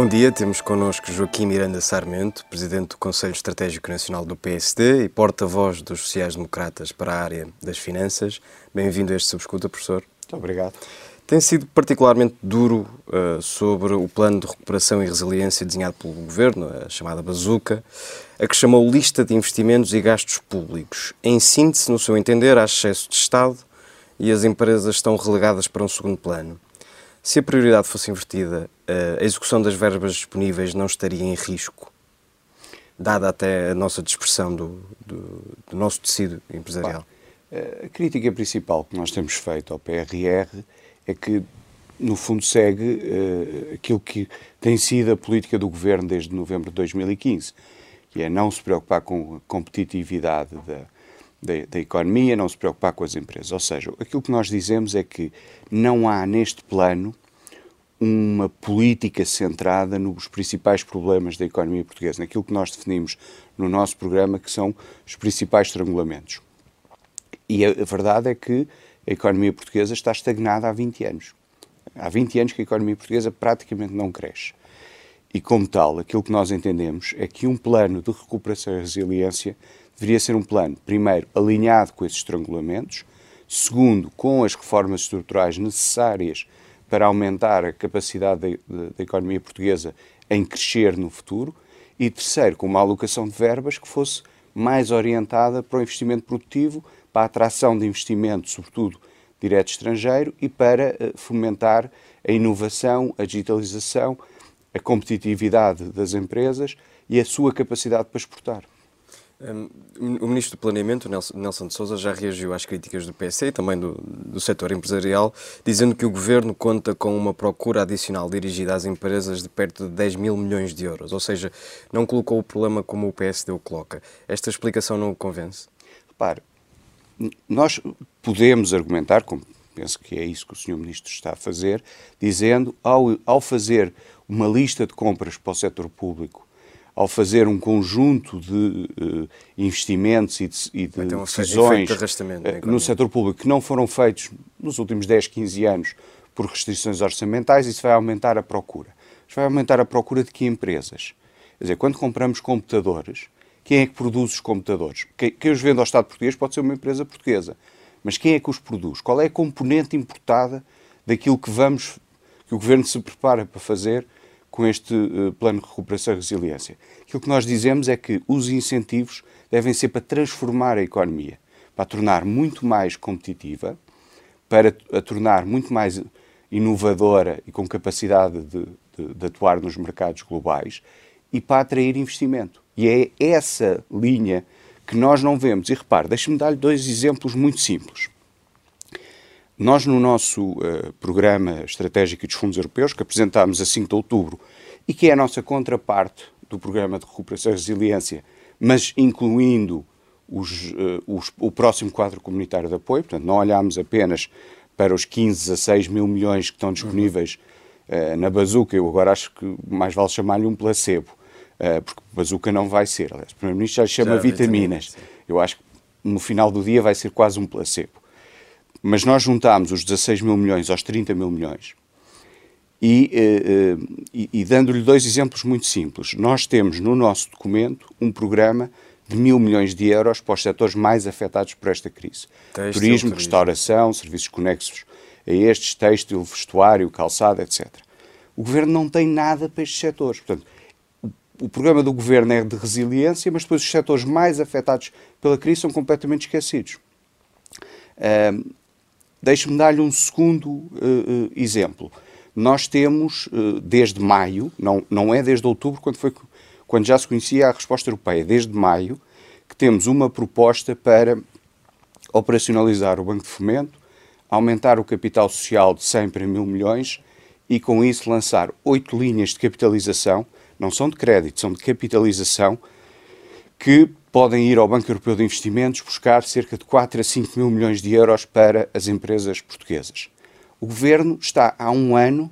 Bom dia, temos connosco Joaquim Miranda Sarmento, Presidente do Conselho Estratégico Nacional do PSD e porta-voz dos sociais-democratas para a área das finanças. Bem-vindo a este Subscuta, professor. Muito obrigado. Tem sido particularmente duro uh, sobre o plano de recuperação e resiliência desenhado pelo Governo, a chamada bazuca, a que chamou lista de investimentos e gastos públicos. Em síntese, no seu entender, há excesso de Estado e as empresas estão relegadas para um segundo plano. Se a prioridade fosse invertida, eh, a execução das verbas disponíveis não estaria em risco, dada até a nossa dispersão do, do, do nosso tecido empresarial? a crítica principal que nós temos feito ao PRR é que, no fundo, segue uh, aquilo que tem sido a política do governo desde novembro de 2015, que é não se preocupar com a competitividade da, da, da, economia, não se preocupar com as empresas. Ou seja, aquilo que nós dizemos é que não há neste plano uma política centrada nos principais problemas da economia portuguesa, naquilo que nós definimos no nosso programa, que são os principais estrangulamentos. E a, a verdade é que a economia portuguesa está estagnada há 20 anos. Há 20 anos que a economia portuguesa praticamente não cresce. E, como tal, aquilo que nós entendemos é que um plano de recuperação e resiliência deveria ser um plano, primeiro, alinhado com esses estrangulamentos, segundo, com as reformas estruturais necessárias para aumentar a capacidade da economia portuguesa em crescer no futuro, e terceiro, com uma alocação de verbas que fosse mais orientada para o investimento produtivo, para a atração de investimento, sobretudo direto estrangeiro, e para eh, fomentar a inovação, a digitalização, a competitividade das empresas e a sua capacidade para exportar. O Ministro do Planeamento, Nelson de Sousa, já reagiu às críticas do PC e também do, do setor empresarial, dizendo que o Governo conta com uma procura adicional dirigida às empresas de perto de 10 mil milhões de euros, ou seja, não colocou o problema como o PSD o coloca. Esta explicação não o convence? Repare, nós podemos argumentar, como penso que é isso que o Sr. Ministro está a fazer, dizendo, ao, ao fazer uma lista de compras para o setor público ao fazer um conjunto de uh, investimentos e de, e de um decisões de uh, no setor público que não foram feitos nos últimos 10, 15 anos por restrições orçamentais, isso vai aumentar a procura. Isso vai aumentar a procura de que empresas? Quer dizer, quando compramos computadores, quem é que produz os computadores? Quem, quem os vende ao Estado português pode ser uma empresa portuguesa. Mas quem é que os produz? Qual é a componente importada daquilo que vamos, que o Governo se prepara para fazer com este uh, plano de recuperação e resiliência. Aquilo que nós dizemos é que os incentivos devem ser para transformar a economia, para a tornar muito mais competitiva, para a tornar muito mais inovadora e com capacidade de, de, de atuar nos mercados globais e para atrair investimento. E é essa linha que nós não vemos. E repare, deixe-me dar-lhe dois exemplos muito simples. Nós, no nosso uh, programa estratégico dos fundos europeus, que apresentámos a 5 de outubro e que é a nossa contraparte do programa de recuperação e resiliência, mas incluindo os, uh, os, o próximo quadro comunitário de apoio, portanto, não olhámos apenas para os 15 a 6 mil milhões que estão disponíveis uh, na bazuca, eu agora acho que mais vale chamar-lhe um placebo, porque bazuca não vai ser. Aliás, o Primeiro-Ministro já chama já, vitaminas. vitaminas eu acho que no final do dia vai ser quase um placebo. Mas nós juntámos os 16 mil milhões aos 30 mil milhões e, eh, eh, e, e dando-lhe dois exemplos muito simples. Nós temos no nosso documento um programa de mil milhões de euros para os setores mais afetados por esta crise. Têxtil, turismo, turismo, restauração, serviços conexos a estes, têxtil, vestuário, calçada, etc. O Governo não tem nada para estes setores. Portanto, o, o programa do Governo é de resiliência, mas depois os setores mais afetados pela crise são completamente esquecidos. Deixe-me dar-lhe um segundo uh, exemplo. Nós temos, uh, desde maio, não, não é desde outubro, quando, foi, quando já se conhecia a resposta europeia, desde maio, que temos uma proposta para operacionalizar o Banco de Fomento, aumentar o capital social de 100 para mil milhões e, com isso, lançar oito linhas de capitalização, não são de crédito, são de capitalização, que podem ir ao Banco Europeu de Investimentos buscar cerca de 4 a 5 mil milhões de euros para as empresas portuguesas. O Governo está há um ano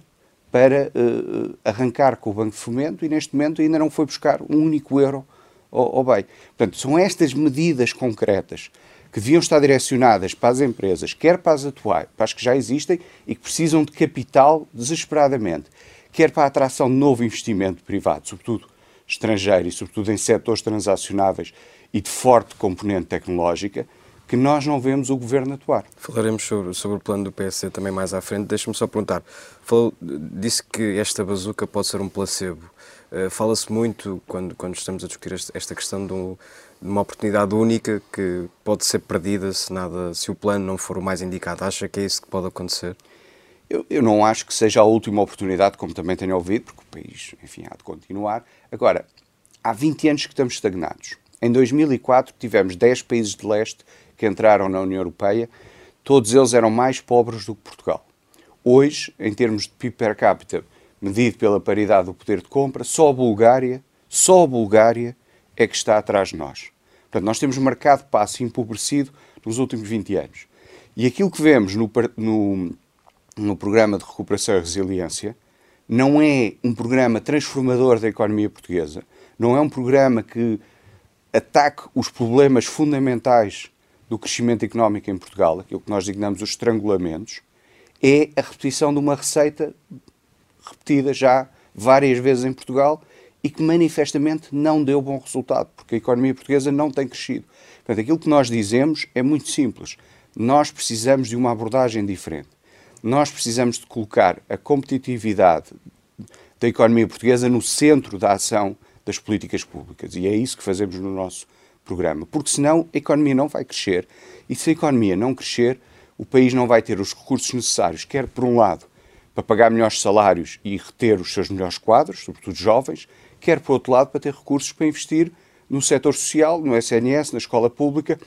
para uh, arrancar com o Banco de Fomento e neste momento ainda não foi buscar um único euro ao, ao bem. Portanto, são estas medidas concretas que deviam estar direcionadas para as empresas, quer para as atuais, para as que já existem e que precisam de capital desesperadamente, quer para a atração de novo investimento privado, sobretudo estrangeiro e sobretudo em setores transacionáveis e de forte componente tecnológica, que nós não vemos o governo atuar. Falaremos sobre, sobre o plano do PSD também mais à frente. Deixa-me só perguntar. Falou, disse que esta bazuca pode ser um placebo. Uh, Fala-se muito, quando, quando estamos a discutir esta questão de, um, de, uma oportunidade única que pode ser perdida se, nada, se o plano não for o mais indicado. Acha que é isso que pode acontecer? Eu, eu não acho que seja a última oportunidade, como também tenho ouvido, porque o país, enfim, há de continuar. Agora, há 20 anos que estamos estagnados. Em 2004 tivemos 10 países de leste que entraram na União Europeia, todos eles eram mais pobres do que Portugal. Hoje, em termos de PIB per capita, medido pela paridade do poder de compra, só a Bulgária, só a Bulgária é que está atrás de nós. Portanto, nós temos marcado passo empobrecido nos últimos 20 anos. E aquilo que vemos no, no, no programa de recuperação e resiliência não é um programa transformador da economia portuguesa, não é um programa que ataque os problemas fundamentais do crescimento económico em Portugal, aquilo que nós designamos os estrangulamentos, é a repetição de uma receita repetida já várias vezes em Portugal e que manifestamente não deu bom resultado, porque a economia portuguesa não tem crescido. Portanto, aquilo que nós dizemos é muito simples. Nós precisamos de uma abordagem diferente. Nós precisamos de colocar a competitividade da economia portuguesa no centro da ação das políticas públicas. E é isso que fazemos no nosso programa, porque senão a economia não vai crescer e se a economia não crescer, o país não vai ter os recursos necessários, quer por um lado para pagar melhores salários e reter os seus melhores quadros, sobretudo jovens, quer por outro lado para ter recursos para investir no setor social, no SNS, na escola pública,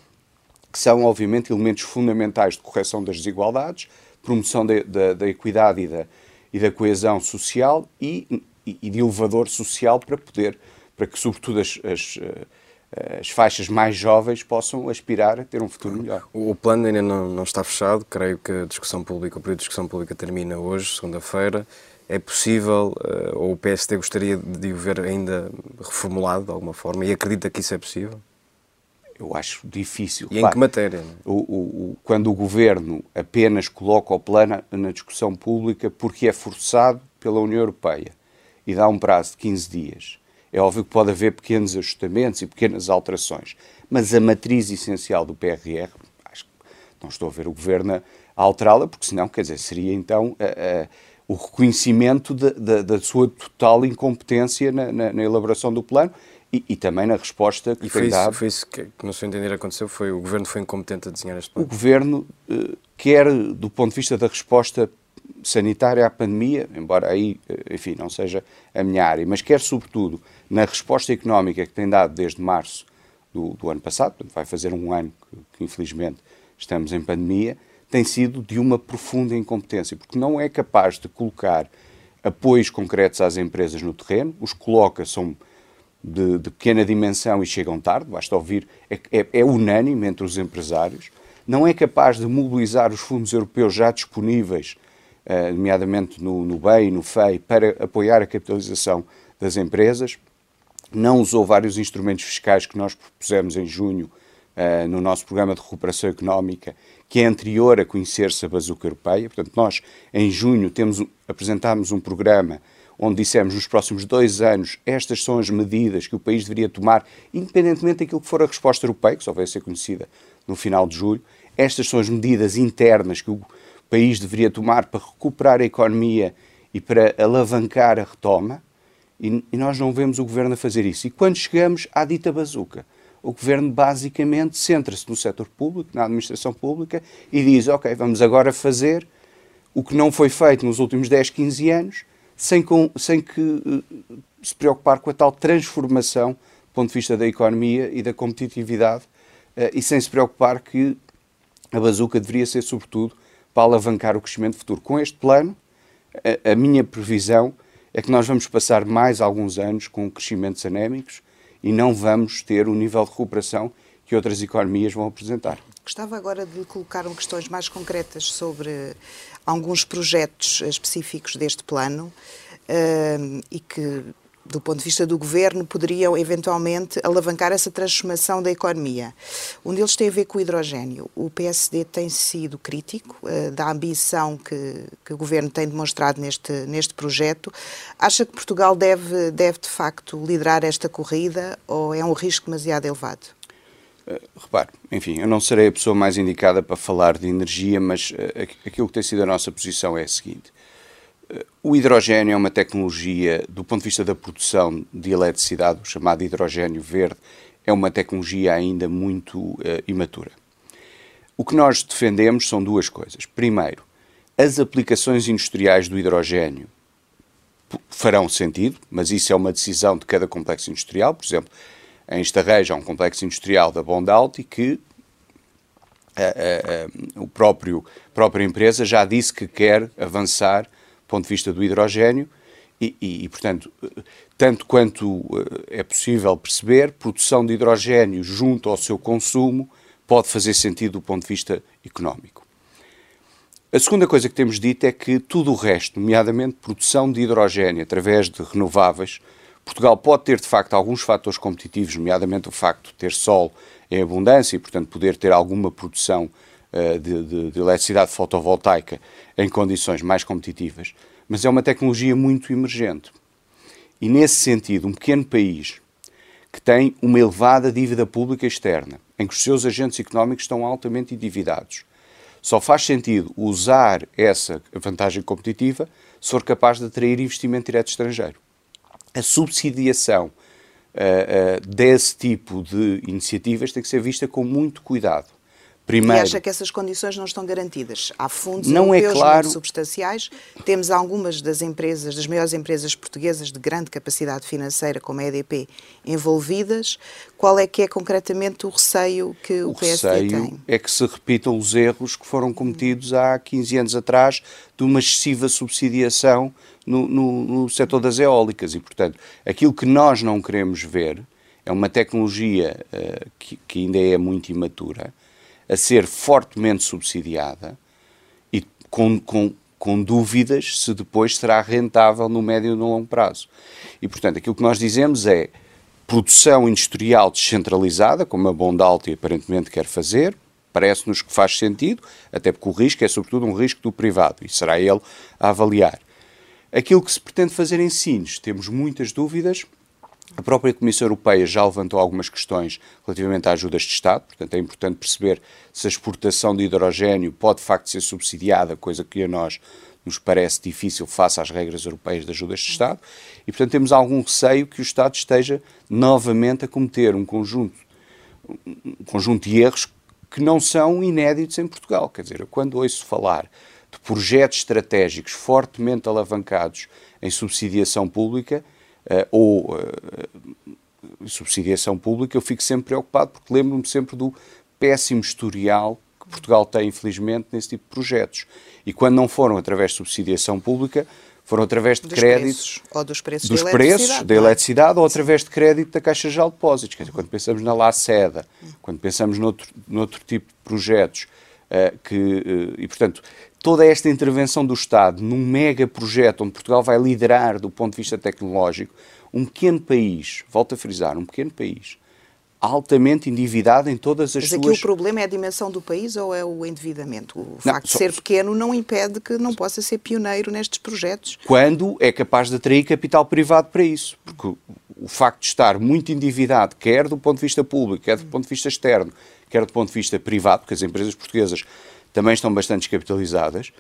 que são obviamente elementos fundamentais de correção das desigualdades, promoção da, da, da equidade e da, e da coesão social e, e, de elevador social para poder, para que sobretudo as, as as faixas mais jovens possam aspirar a ter um futuro melhor. O plano ainda não, não está fechado, creio que a discussão pública, o período de discussão pública termina hoje, segunda-feira. É possível, uh, ou o PSD gostaria de o ver ainda reformulado de alguma forma, e acredita que isso é possível? Eu acho difícil. E claro, em que matéria? O, o, o, quando o governo apenas coloca o plano na discussão pública porque é forçado pela União Europeia e dá um prazo de 15 dias é óbvio que pode haver pequenos ajustamentos e pequenas alterações, mas a matriz essencial do PRR, acho que não estou a ver o Governo a alterá-la, porque senão, quer dizer, seria então a, a, o reconhecimento de, de, da sua total incompetência na, na, na elaboração do plano e, e, também na resposta que e foi tem isso, dado. Foi isso que, que, no seu entender, aconteceu? Foi o Governo foi incompetente a desenhar este plano? O Governo, eh, quer do ponto de vista da resposta sanitária à pandemia, embora aí, eh, enfim, não seja a minha área, mas quer sobretudo na resposta económica que tem dado desde março do, do ano passado, portanto vai fazer um ano que, que, infelizmente estamos em pandemia, tem sido de uma profunda incompetência, porque não é capaz de colocar apoios concretos às empresas no terreno, os coloca, são de, de pequena dimensão e chegam tarde, basta ouvir, é, é, é unânime entre os empresários, não é capaz de mobilizar os fundos europeus já disponíveis eh, nomeadamente no, no BEI e no FEI, para apoiar a capitalização das empresas. Não usou vários instrumentos fiscais que nós propusemos em junho uh, no nosso programa de recuperação económica, que é anterior a conhecer-se a bazuca europeia. Portanto, nós, em junho, temos, apresentámos um programa onde dissemos nos próximos dois anos estas são as medidas que o país deveria tomar, independentemente daquilo que for a resposta europeia, que só vai ser conhecida no final de julho. Estas são as medidas internas que o país deveria tomar para recuperar a economia e para alavancar a retoma, e, e nós não vemos o governo a fazer isso. E quando chegamos à dita bazuca, o governo basicamente centra-se no setor público, na administração pública, e diz: Ok, vamos agora fazer o que não foi feito nos últimos 10, 15 anos, sem, com, sem que uh, se preocupar com a tal transformação do ponto de vista da economia e da competitividade, uh, e sem se preocupar que a bazuca deveria ser, sobretudo, para alavancar o crescimento futuro. Com este plano, a, a minha previsão é que nós vamos passar mais alguns anos com crescimentos anémicos e não vamos ter o nível de recuperação que outras economias vão apresentar. Gostava agora de colocar questões mais concretas sobre alguns projetos específicos deste plano uh, e que do ponto de vista do governo, poderiam eventualmente alavancar essa transformação da economia. Um deles tem a ver com o hidrogênio. O PSD tem sido crítico uh, da ambição que, que, o governo tem demonstrado neste, neste projeto. Acha que Portugal deve, deve, de facto, liderar esta corrida ou é um risco demasiado elevado? Uh, repare, enfim, eu não serei a pessoa mais indicada para falar de energia, mas uh, aquilo que tem sido a nossa posição é a seguinte o hidrogênio é uma tecnologia, do ponto de vista da produção de eletricidade, o chamado hidrogênio verde, é uma tecnologia ainda muito uh, imatura. O que nós defendemos são duas coisas. Primeiro, as aplicações industriais do hidrogênio farão sentido, mas isso é uma decisão de cada complexo industrial. Por exemplo, em Estarreja um complexo industrial da Bondalti que a, a, a, próprio, própria empresa já disse que quer avançar ponto de vista do hidrogênio e, e, e, portanto, tanto quanto eh, é possível perceber, produção de hidrogênio junto ao seu consumo pode fazer sentido do ponto de vista económico. A segunda coisa que temos dito é que tudo o resto, nomeadamente produção de hidrogênio através de renováveis, Portugal pode ter de facto alguns fatores competitivos, nomeadamente o facto de ter sol em abundância e, portanto, poder ter alguma produção uh, de, de, de eletricidade fotovoltaica em condições mais competitivas, mas é uma tecnologia muito emergente. E nesse sentido, um pequeno país que tem uma elevada dívida pública externa, em que os seus agentes económicos estão altamente endividados, só faz sentido usar essa vantagem competitiva se for capaz de atrair investimento direto estrangeiro. A subsidiação uh, uh, desse tipo de iniciativas tem que ser vista com muito cuidado. Primeiro, e acha que essas condições não estão garantidas? Há fundos não é europeus é claro... muito substanciais, temos algumas das empresas, das maiores empresas portuguesas de grande capacidade financeira, como a EDP, envolvidas. Qual é que é concretamente o receio que o, o PSD receio tem? é que se repitam os erros que foram cometidos há 15 anos atrás de uma excessiva subsidiação no, no, no setor das eólicas. E, portanto, aquilo que nós não queremos ver é uma tecnologia uh, que, que ainda é muito imatura, a ser fortemente subsidiada e com, com, com dúvidas se depois será rentável no médio e no longo prazo. E, portanto, aquilo que nós dizemos é produção industrial descentralizada, como a Bondalti aparentemente quer fazer, parece-nos que faz sentido, até porque o risco é sobretudo um risco do privado e será ele a avaliar. Aquilo que se pretende fazer em Sines, temos muitas dúvidas, a própria Comissão Europeia já levantou algumas questões relativamente a ajudas de Estado, portanto é importante perceber se a exportação de hidrogênio pode de facto ser subsidiada, coisa que a nós nos parece difícil face às regras europeias de ajudas de Estado, e portanto temos algum receio que o Estado esteja novamente a cometer um conjunto, um conjunto de erros que não são inéditos em Portugal. Quer dizer, quando ouço falar de projetos estratégicos fortemente alavancados em subsidiação pública, ou uh, subsidiação pública, eu fico sempre preocupado porque lembro-me sempre do péssimo historial que Portugal tem, infelizmente, nesse tipo de projetos. E quando não foram através de subsidiação pública, foram através de dos créditos preços, ou dos preços, dos da preços da é? eletricidade ou através de crédito da Caixa de Depósitos. Quer dizer, quando pensamos na LACEDA, quando pensamos noutro, noutro tipo de projetos, uh, que, uh, e portanto, toda esta intervenção do Estado num mega projeto onde Portugal vai liderar do ponto de vista tecnológico, um pequeno país, volto a frisar, um pequeno país, altamente endividado em todas as Mas suas... Mas aqui o problema é a dimensão do país ou é o endividamento? O não, facto só... de ser pequeno não impede que não possa ser pioneiro nestes projetos. Quando é capaz de atrair capital privado para isso. Porque o facto de estar muito endividado, quer do ponto de vista público, quer do ponto de vista externo, quer do ponto de vista privado, porque as empresas portuguesas também estão bastante descapitalizadas.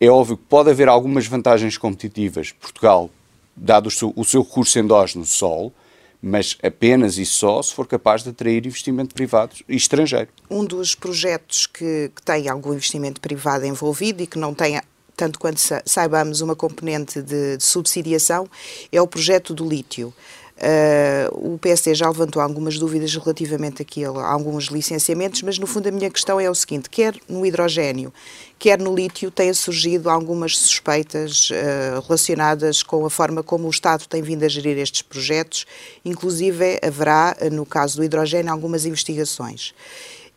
É óbvio que pode haver algumas vantagens competitivas. Portugal, dado o seu, o seu recurso endógeno Sol, mas apenas e só se for capaz de atrair investimento privado e estrangeiro. Um dos projetos que, que tem algum investimento privado envolvido e que não tem tanto quanto saibamos, uma componente de, de subsidiação, é o projeto do lítio. Uh, o PSD já levantou algumas dúvidas relativamente aqui a, alguns licenciamentos, mas no fundo a minha questão é o seguinte: quer no hidrogênio, quer no lítio, têm surgido algumas suspeitas uh, relacionadas com a forma como o Estado tem vindo a gerir estes projetos, inclusive haverá, no caso do hidrogênio, algumas investigações.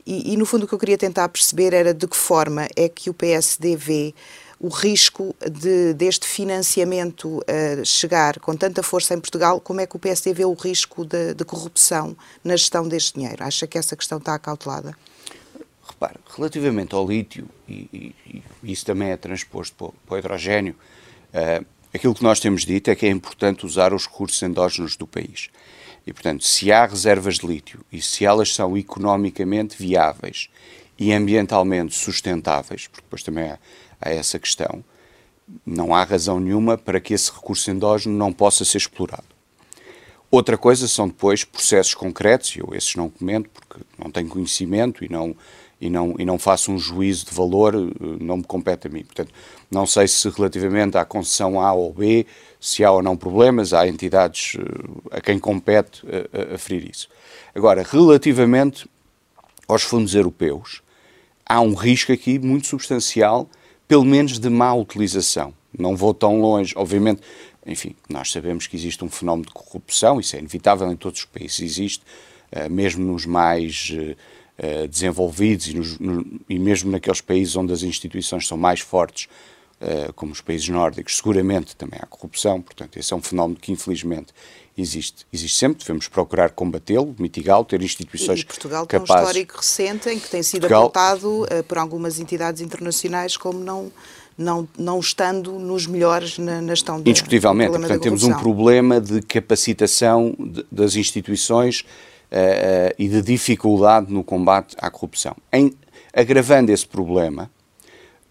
E, e no fundo o que eu queria tentar perceber era de que forma é que o PSD vê o risco de, deste financiamento uh, chegar com tanta força em Portugal, como é que o PSD vê o risco de, de corrupção na gestão deste dinheiro? Acha que essa questão está acautelada? Repare, relativamente ao lítio, e, e, e isso também é transposto para para o hidrogênio, uh, aquilo que nós temos dito é que é importante usar os recursos endógenos do país. E, portanto, se há reservas de lítio e se elas são economicamente viáveis e ambientalmente sustentáveis, porque depois também há, há essa questão, não há razão nenhuma para que esse recurso endógeno não possa ser explorado. Outra coisa são depois processos concretos, e eu esses não comento porque não tenho conhecimento e não, e não, e não faço um juízo de valor, eh, não me compete a mim. Portanto, não sei se relativamente à concessão A ou B, se há ou não problemas, há entidades eh, a quem compete a, a, a ferir isso. Agora, relativamente aos fundos europeus, há um risco aqui muito substancial, pelo menos de má utilização. Não vou tão longe, obviamente, enfim, nós sabemos que existe um fenómeno de corrupção, isso é inevitável em todos os países, existe, uh, mesmo nos mais uh, desenvolvidos e, nos, no, e mesmo naqueles países onde as instituições são mais fortes, como os países nórdicos, seguramente também há corrupção, portanto, esse é um fenómeno que infelizmente existe. Existe sempre, devemos procurar combatê-lo, mitigá-lo, ter instituições capazes... E Portugal capazes... tem um histórico recente em que tem sido Portugal... apontado uh, por algumas entidades internacionais como não não, não estando nos melhores na, na gestão da Indiscutivelmente, portanto, temos um problema de capacitação de, das instituições uh, uh, e de dificuldade no combate à corrupção. Em, agravando esse problema,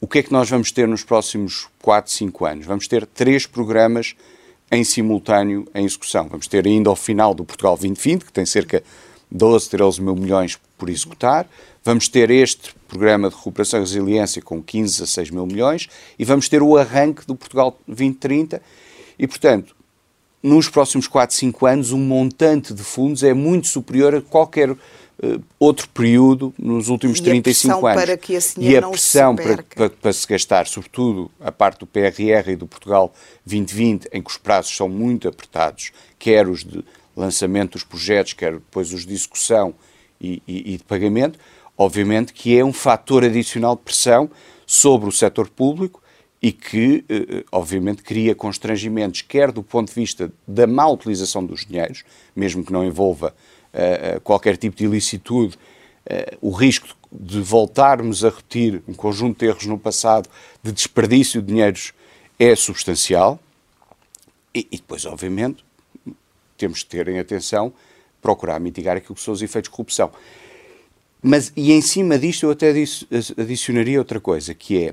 o que é que nós vamos ter nos próximos 4, 5 anos? Vamos ter três programas em simultâneo em execução. Vamos ter ainda ao final do Portugal 2020, que tem cerca de 12, 13 mil milhões por executar. Vamos ter este programa de recuperação e resiliência com 15 a 6 mil milhões e vamos ter o arranque do Portugal 2030. E, portanto, nos próximos 4, 5 anos, o montante de fundos é muito superior a qualquer uh, outro período nos últimos e 35 anos. Para que esse e a pressão se para, para, para, se gastar, sobretudo a parte do PRR e do Portugal 2020, em que os prazos são muito apertados, quer os de lançamento dos projetos, quer depois os de execução e, e, e de pagamento, obviamente que é um fator adicional de pressão sobre o setor público e que, eh, eh, obviamente, cria constrangimentos, quer do ponto de vista da má utilização dos dinheiros, mesmo que não envolva uh, qualquer tipo de ilicitude, uh, o risco de voltarmos a repetir um conjunto de erros no passado de desperdício de dinheiros é substancial. E, e depois, obviamente, temos que ter em atenção procurar mitigar aquilo que são os efeitos de corrupção. Mas, e em cima disto, eu até adicionaria outra coisa, que é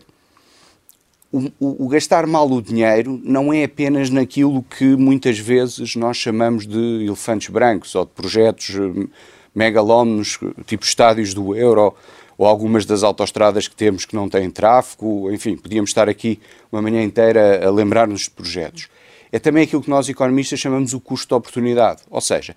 o, o, o, gastar mal o dinheiro não é apenas naquilo que muitas vezes nós chamamos de elefantes brancos ou de projetos eh, megalómanos, tipo estádios do euro ou algumas das autoestradas que temos que não têm tráfego, enfim, podíamos estar aqui uma manhã inteira a lembrar-nos de projetos. É também aquilo que nós economistas chamamos o custo de oportunidade, ou seja,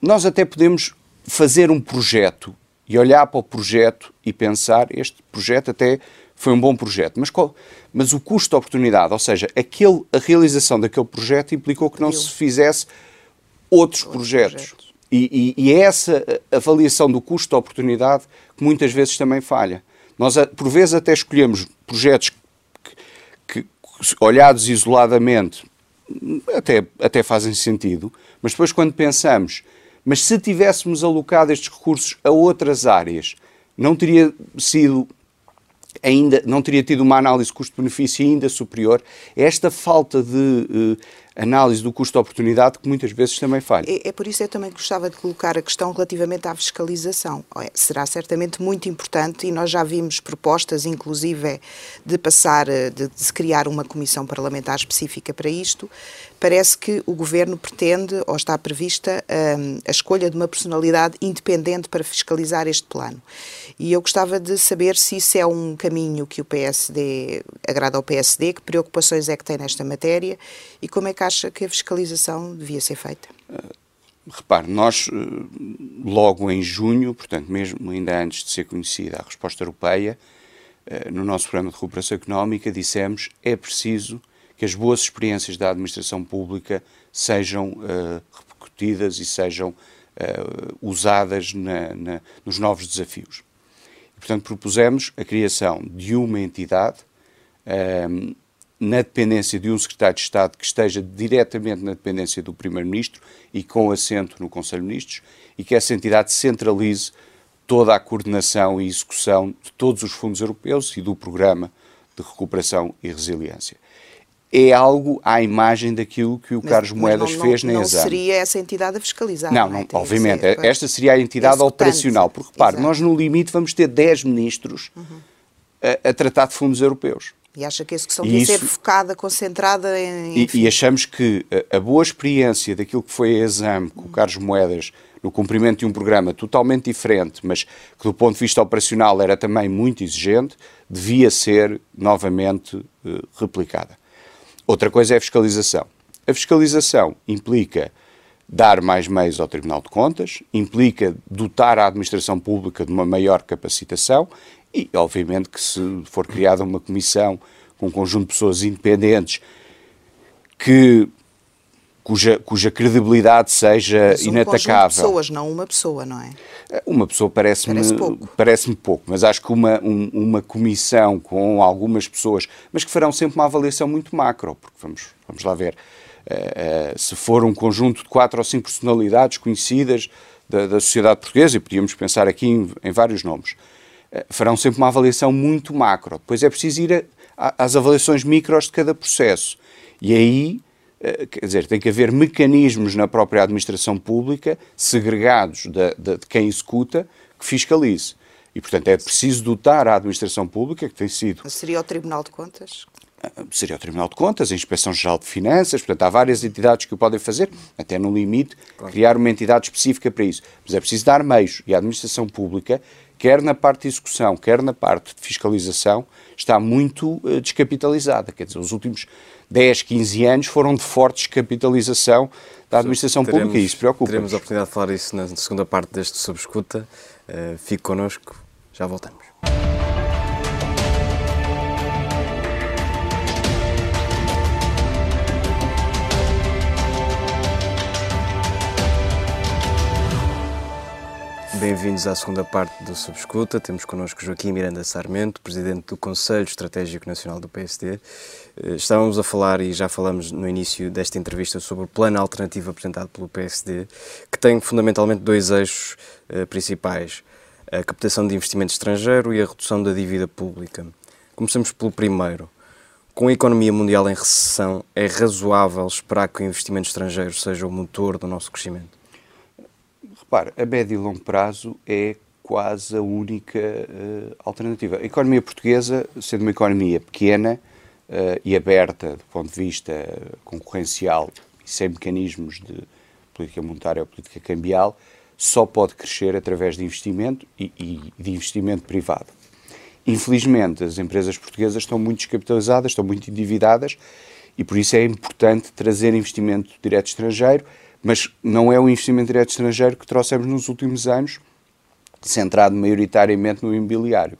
nós até podemos fazer um projeto e olhar para o projeto e pensar, este projeto até foi um bom projeto, mas, qual, mas o custo de oportunidade, ou seja, aquele, a realização daquele projeto implicou que não se fizesse outros, outros projetos. projetos. E, e, e, é essa avaliação do custo de oportunidade que muitas vezes também falha. Nós, por vezes, até escolhemos projetos que, que olhados isoladamente, até, até fazem sentido, mas depois, quando pensamos, mas se tivéssemos alocado estes recursos a outras áreas, não teria sido ainda não teria tido uma análise custo-benefício ainda superior. Esta falta de uh, análise do custo-oportunidade que muitas vezes também falha. É, é, por isso que eu também gostava de colocar a questão relativamente à fiscalização. Será certamente muito importante e nós já vimos propostas, inclusive, de passar, eh, de, de criar uma comissão parlamentar específica para isto. Parece que o Governo pretende, ou está prevista, um, a escolha de uma personalidade independente para fiscalizar este plano. E eu gostava de saber se isso é um caminho que o PSD agrada ao PSD, que preocupações é que tem nesta matéria e como é que acha que a fiscalização devia ser feita? Uh, repare, nós uh, logo em junho, portanto, mesmo ainda antes de ser conhecida a resposta europeia, uh, no nosso programa de recuperação económica, dissemos é preciso que as boas experiências da administração pública sejam repercutidas e sejam usadas na, na, nos novos desafios. E, portanto, propusemos a criação de uma entidade um, na dependência de um secretário de Estado que esteja diretamente na dependência do Primeiro-Ministro e com assento no Conselho de Ministros e que essa entidade centralize toda a coordenação e execução de todos os fundos europeus e do Programa de Recuperação e Resiliência. É algo à imagem daquilo que o mas, Carlos Moedas não, fez não, na Não seria essa entidade a fiscalizar? Não, não, não obviamente. Ser, esta seria a entidade operacional. Porque, repare, nós no limite vamos ter 10 ministros uhum. a, a tratar de fundos europeus. E acha que a execução devia isso, ser focada, concentrada em. E, e, achamos que a, boa experiência daquilo que foi a exame com o Carlos Moedas no cumprimento de um programa totalmente diferente, mas que do ponto de vista operacional era também muito exigente, devia ser novamente uh, replicada. Outra coisa é a fiscalização. A fiscalização implica dar mais meios ao Tribunal de Contas, implica dotar a administração pública de uma maior capacitação e, obviamente, que se for criada uma comissão com um conjunto de pessoas independentes que cuja, cuja credibilidade seja mas um inatacável. de pessoas, não uma pessoa, não é? Uma pessoa parece-me parece pouco. Parece pouco, mas acho que uma, um, uma comissão com algumas pessoas, mas que farão sempre uma avaliação muito macro, porque vamos, vamos lá ver. Uh, uh, se for um conjunto de quatro ou cinco personalidades conhecidas da, da sociedade portuguesa, e podíamos pensar aqui em, em vários nomes, eh, farão sempre uma avaliação muito macro. Depois é preciso ir a, a, às avaliações micros de cada processo. E aí, eh, quer dizer, tem que haver mecanismos na própria administração pública, segregados de, de, de quem executa, que fiscalize. E, portanto, é preciso dotar a administração pública, que tem sido. Seria o Tribunal de Contas? Eh, seria o Tribunal de Contas, a Inspeção Geral de Finanças, portanto, há várias entidades que o podem fazer, até no limite, claro. criar uma entidade específica para isso. Mas é preciso dar meios e a administração pública quer na parte de execução, quer na parte de fiscalização, está muito uh, descapitalizada. Quer dizer, os últimos 10, 15 anos foram de forte descapitalização da administração teremos, pública e isso preocupa. Teremos a oportunidade de falar isso na segunda parte deste Subescuta. Uh, fique connosco, já voltamos. Bem-vindos à segunda parte do Subescuta. Temos connosco Joaquim Miranda Sarmento, Presidente do Conselho Estratégico Nacional do PSD. Eh, estávamos a falar e já falamos no início desta entrevista sobre o plano alternativo apresentado pelo PSD, que tem fundamentalmente dois eixos uh, principais: a captação de investimento estrangeiro e a redução da dívida pública. Começamos pelo primeiro. Com a economia mundial em recessão, é razoável esperar que o investimento estrangeiro seja o motor do nosso crescimento? Repare, a médio e longo prazo é quase a única uh, alternativa. A economia portuguesa, sendo uma economia pequena uh, e aberta do ponto de vista concorrencial e sem mecanismos de política monetária ou política cambial, só pode crescer através de investimento e, e de investimento privado. Infelizmente, as empresas portuguesas estão muito descapitalizadas, estão muito endividadas e por isso é importante trazer investimento direto estrangeiro mas não é o investimento direto estrangeiro que trouxemos nos últimos anos, centrado maioritariamente no imobiliário.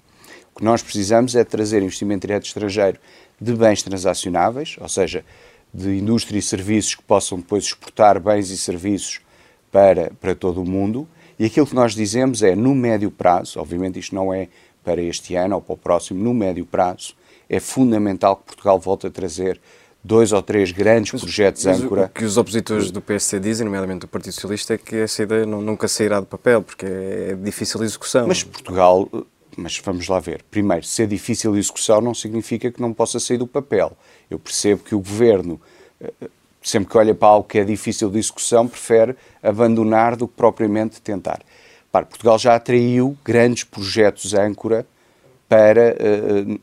O que nós precisamos é trazer investimento direto estrangeiro de bens transacionáveis, ou seja, de indústria e serviços que possam depois exportar bens e serviços para, para todo o mundo. E aquilo que nós dizemos é, no médio prazo, obviamente isto não é para este ano ou para o próximo, no médio prazo, é fundamental que Portugal volte a trazer dois ou três grandes mas, projetos mas âncora. O que os opositores do PSC dizem, nomeadamente do Partido Socialista, é que essa ideia nunca sairá do papel, porque é difícil a execução. Mas Portugal, mas vamos lá ver. Primeiro, ser difícil a execução não significa que não possa sair do papel. Eu percebo que o governo, eh, sempre que olha para algo que é difícil de execução, prefere abandonar do que propriamente tentar. Para, Portugal já atraiu grandes projetos âncora para uh,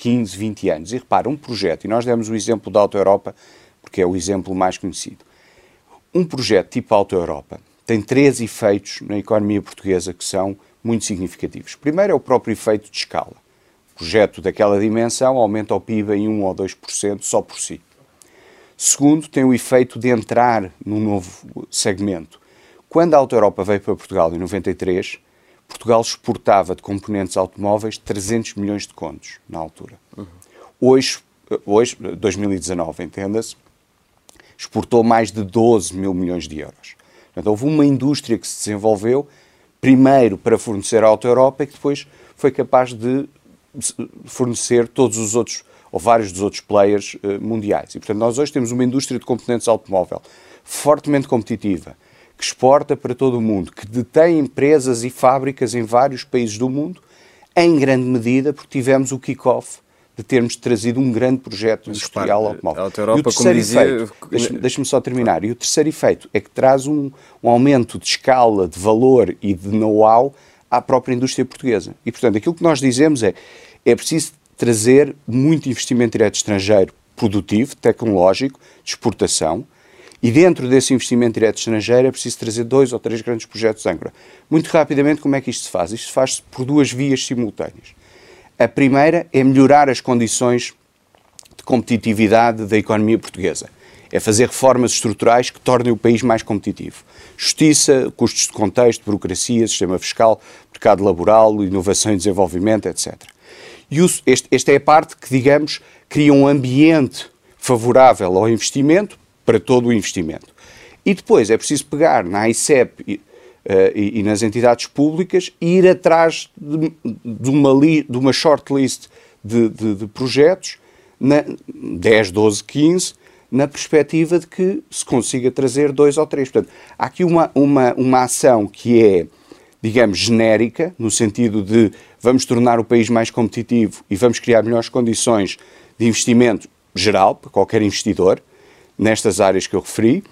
15, 20 anos. E repara, um projeto, e nós demos o exemplo da Auto Europa, porque é o exemplo mais conhecido. Um projeto tipo Auto Europa tem três efeitos na economia portuguesa que são muito significativos. Primeiro é o próprio efeito de escala. O projeto daquela dimensão aumenta o PIB em 1 ou 2% só por si. Segundo, tem o efeito de entrar num novo segmento. Quando a Auto Europa veio para Portugal em 93, Portugal exportava de componentes automóveis 300 milhões de contos na altura. Uhum. Hoje, hoje, 2019, entenda-se, exportou mais de 12 mil milhões de euros. Portanto, houve uma indústria que se desenvolveu, primeiro para fornecer à Auto Europa e que depois foi capaz de fornecer todos os outros, ou vários dos outros players uh, mundiais. E, portanto, nós hoje temos uma indústria de componentes automóvel fortemente competitiva, que exporta para todo o mundo, que detém empresas e fábricas em vários países do mundo, em grande medida porque tivemos o kick-off de termos trazido um grande projeto industrial automóvel. A Europa, e o terceiro dizia... efeito, deixa-me deixa só terminar, e o terceiro efeito é que traz um, um aumento de escala, de valor e de know-how à própria indústria portuguesa. E, portanto, aquilo que nós dizemos é é preciso trazer muito investimento direto estrangeiro produtivo, tecnológico, de exportação, e dentro desse investimento direto estrangeiro é preciso trazer dois ou três grandes projetos âncora. Muito rapidamente, como é que isto se faz? Isto se faz por duas vias simultâneas. A primeira é melhorar as condições de competitividade da economia portuguesa. É fazer reformas estruturais que tornem o país mais competitivo. Justiça, custos de contexto, burocracia, sistema fiscal, mercado laboral, inovação e desenvolvimento, etc. E este, esta é a parte que, digamos, cria um ambiente favorável ao investimento para todo o investimento. E depois é preciso pegar na ICEP uh, e, e, nas entidades públicas e ir atrás de, de, uma, li, de uma shortlist de, de, de projetos, na, 10, 12, 15, na perspectiva de que se consiga trazer dois ou três. Portanto, há aqui uma, uma, uma ação que é, digamos, genérica, no sentido de vamos tornar o país mais competitivo e vamos criar melhores condições de investimento geral para qualquer investidor nestas áreas que eu referi.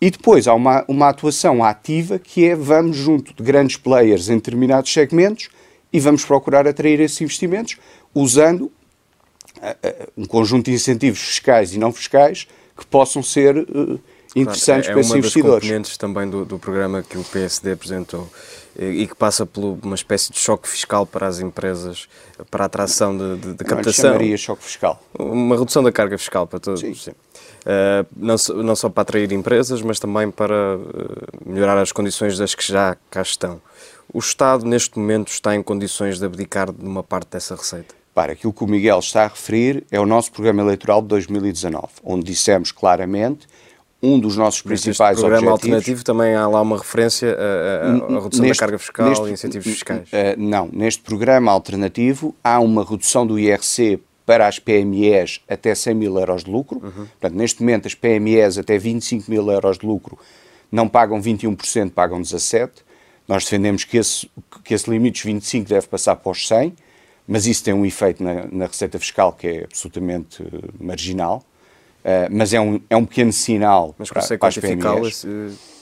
E depois há uma, uma atuação ativa que é vamos junto de grandes players em determinados segmentos e vamos procurar atrair esses investimentos usando uh, uh, um conjunto de incentivos fiscais e não fiscais que possam ser uh, interessantes claro, é, para esses investidores. É uma das componentes também do, do programa que o PSD apresentou e que passa por uma espécie de choque fiscal para as empresas, para a atração de, de, de captação. Não chamaria choque fiscal. Uma redução da carga fiscal para todos. Sim. sim. Uh, não, não, só para atrair empresas, mas também para uh, melhorar as condições das que já cá estão. O Estado, neste momento, está em condições de abdicar de uma parte dessa receita? Para, aquilo que o Miguel está a referir é o nosso programa eleitoral de 2019, onde dissemos claramente um dos nossos principais programa objetivos... programa alternativo também há lá uma referência à redução neste, da carga fiscal e incentivos fiscais. Uh, não, neste programa alternativo há uma redução do IRC para as PMEs até 100 mil euros de lucro. Uhum. Portanto, neste momento, as PMEs até 25 mil euros de lucro não pagam 21%, pagam 17%. Nós defendemos que esse, que esse limite dos 25% deve passar para os 100%, mas isso tem um efeito na, na receita fiscal que é absolutamente uh, marginal. Uh, mas é um, é um pequeno sinal mas para, para as PMEs.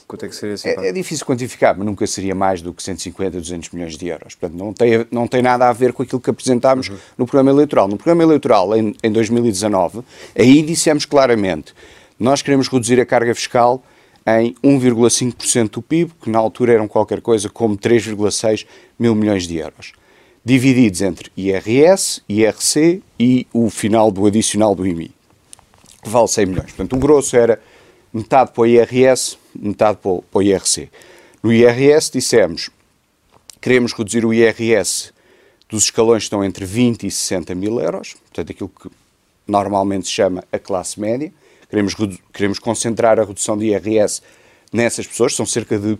Quanto é que seria esse é, é, difícil quantificar, mas nunca seria mais do que 150, 200 milhões de euros. Portanto, não tem, não tem nada a ver com aquilo que apresentámos uhum. no programa eleitoral. No programa eleitoral, em, em 2019, aí dissemos claramente, nós queremos reduzir a carga fiscal em 1,5% do PIB, que na altura eram qualquer coisa como 3,6 mil milhões de euros, divididos entre IRS, IRC e o final do adicional do IMI, que vale 100 milhões. Portanto, o grosso era metade para o IRS, metade para o, IRC. No IRS dissemos, queremos reduzir o IRS dos escalões que estão entre 20 e 60 mil euros, portanto aquilo que normalmente se chama a classe média. Queremos, queremos concentrar a redução do IRS nessas pessoas, são cerca de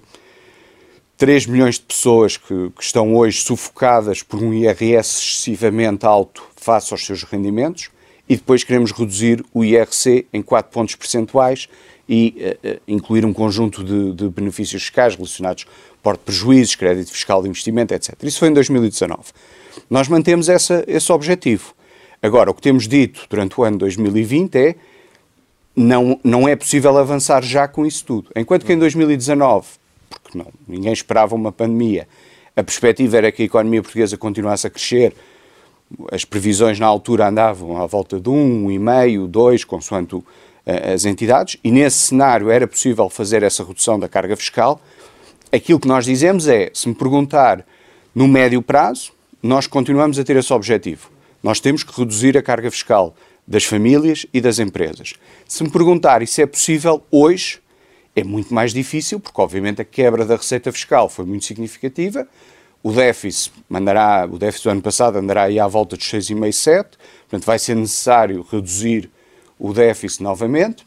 3 milhões de pessoas que, que, estão hoje sufocadas por um IRS excessivamente alto face aos seus rendimentos, e depois queremos reduzir o IRC em 4 pontos percentuais e uh, incluir um conjunto de, de, benefícios fiscais relacionados porte de prejuízos, crédito fiscal de investimento, etc. Isso foi em 2019. Nós mantemos essa, esse objetivo. Agora, o que temos dito durante o ano 2020 é não, não é possível avançar já com isso tudo. Enquanto que em 2019, porque não, ninguém esperava uma pandemia, a perspectiva era que a economia portuguesa continuasse a crescer, as previsões na altura andavam à volta de 1, 1,5, 2, consoante as entidades, e nesse cenário era possível fazer essa redução da carga fiscal. Aquilo que nós dizemos é, se me perguntar no médio prazo, nós continuamos a ter esse objetivo. Nós temos que reduzir a carga fiscal das famílias e das empresas. Se me perguntar se é possível hoje, é muito mais difícil, porque obviamente a quebra da receita fiscal foi muito significativa. O déficit, mandará, o déficit do ano passado andará aí à volta de 6,5, 7. Portanto, vai ser necessário reduzir o déficit novamente,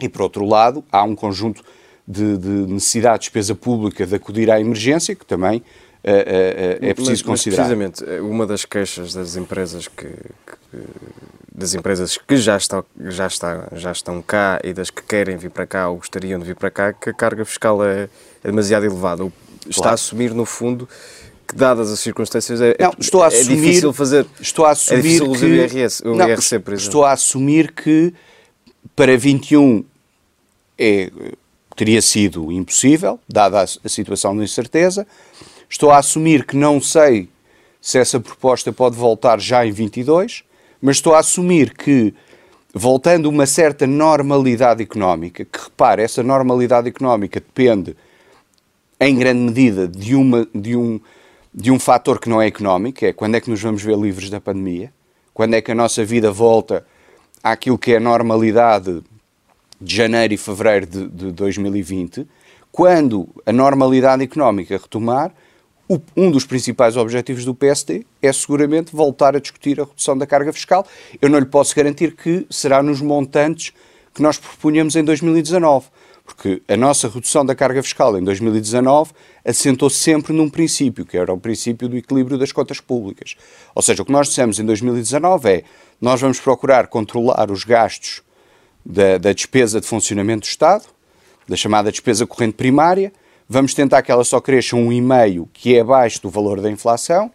e por outro lado, há um conjunto de, de necessidade de despesa pública de acudir à emergência, que também é preciso mas, considerar. Mas precisamente, uma das queixas das empresas que, que das empresas que já estão, já, está, já estão cá e das que querem vir para cá ou gostariam de vir para cá, que a carga fiscal é, é demasiado elevada. Está claro. a assumir, no fundo, que dadas as circunstâncias é, não, estou a é assumir, difícil fazer. Estou a assumir é difícil que, o IRS, o não, IRC, por exemplo. Estou a assumir que para 21 é, teria sido impossível, dada a, a situação de incerteza. Estou a assumir que não sei se essa proposta pode voltar já em 22 mas estou a assumir que, voltando uma certa normalidade económica, que repare, essa normalidade económica depende, em grande medida, de, uma, de, um, de um fator que não é económico, é quando é que nos vamos ver livres da pandemia, quando é que a nossa vida volta àquilo que é a normalidade de janeiro e fevereiro de, de 2020, quando a normalidade económica retomar, um dos principais objetivos do PSD é seguramente voltar a discutir a redução da carga fiscal. Eu não lhe posso garantir que será nos montantes que nós propunhamos em 2019, porque a nossa redução da carga fiscal em 2019 assentou sempre num princípio, que era o princípio do equilíbrio das contas públicas. Ou seja, o que nós dissemos em 2019 é nós vamos procurar controlar os gastos da, da despesa de funcionamento do Estado, da chamada despesa corrente primária, vamos tentar que ela só cresça um 1,5%, que é abaixo do valor da inflação,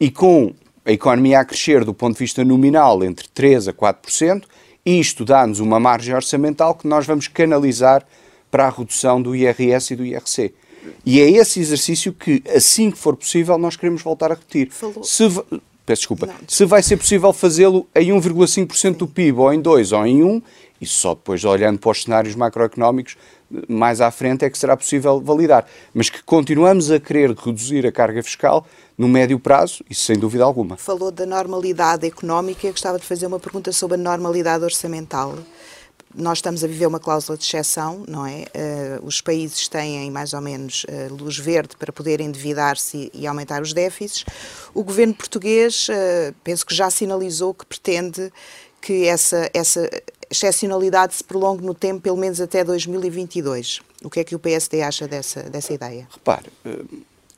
e com a economia a crescer do ponto de vista nominal entre 3% a 4%, isto dá-nos uma margem orçamental que nós vamos canalizar para a redução do IRS e do IRC. E é esse exercício que, assim que for possível, nós queremos voltar a repetir. Falou. Se, peço desculpa. Não. Se vai ser possível fazê-lo em 1,5% do PIB, ou em 2, ou em 1, isso só depois olhando para os cenários macroeconómicos mais à frente é que será possível validar. Mas que continuamos a querer reduzir a carga fiscal no médio prazo, isso sem dúvida alguma. Falou da normalidade económica, eu gostava de fazer uma pergunta sobre a normalidade orçamental. Nós estamos a viver uma cláusula de exceção, não é? Uh, os países têm mais ou menos uh, luz verde para poderem endividar-se e, e, aumentar os déficits. O governo português, uh, penso que já sinalizou que pretende que essa, essa excepcionalidade se prolongue no tempo, pelo menos até 2022. O que é que o PSD acha dessa, dessa ideia? Repare,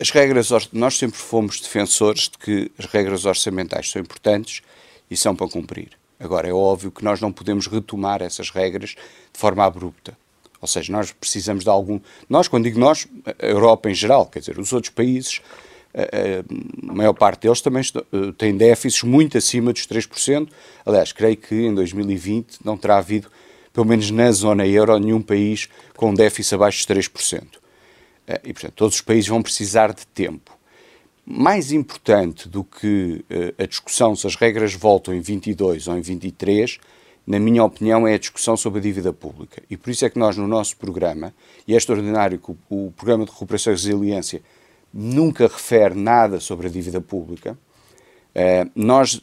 as regras, nós sempre fomos defensores de que as regras orçamentais são importantes e são para cumprir. Agora, é óbvio que nós não podemos retomar essas regras de forma abrupta. Ou seja, nós precisamos de algum. Nós, quando digo nós, a Europa em geral, quer dizer, os outros países a maior parte deles também eh, tem déficits muito acima dos 3%. Aliás, creio que em 2020 não terá havido, pelo menos na zona euro, nenhum país com déficit abaixo dos 3%. Eh, e, portanto, todos os países vão precisar de tempo. Mais importante do que eh, a discussão se as regras voltam em 22 ou em 23, na minha opinião, é a discussão sobre a dívida pública. E por isso é que nós, no nosso programa, e é extraordinário que o, o Programa de Recuperação e Resiliência nunca refere nada sobre a dívida pública. Uh, nós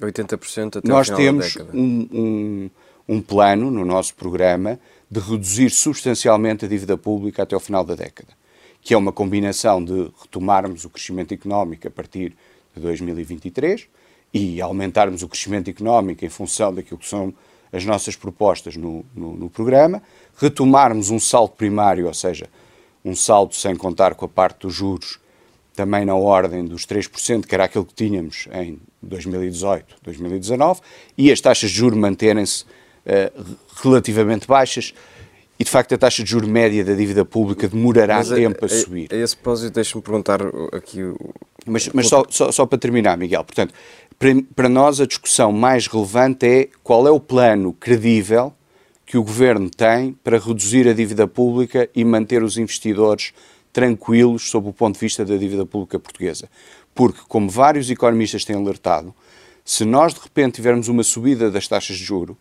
80% até nós temos um, um, um, plano no nosso programa de reduzir substancialmente a dívida pública até ao final da década, que é uma combinação de retomarmos o crescimento económico a partir de 2023 e aumentarmos o crescimento económico em função daquilo que são as nossas propostas no, no, no programa, retomarmos um salto primário, ou seja, um saldo sem contar com a parte dos juros, também na ordem dos 3%, que era aquilo que tínhamos em 2018, 2019, e as taxas de juros manterem-se uh, relativamente baixas. E, de facto, a taxa de juros média da dívida pública demorará mas tempo a, a, a subir. A, esse propósito, deixe-me perguntar aqui... Mas, mas só, só, só, para terminar, Miguel, portanto, para, para nós a discussão mais relevante é qual é o plano credível que o governo tem para reduzir a dívida pública e manter os investidores tranquilos sob o ponto de vista da dívida pública portuguesa. Porque, como vários economistas têm alertado, se nós de repente tivermos uma subida das taxas de juro,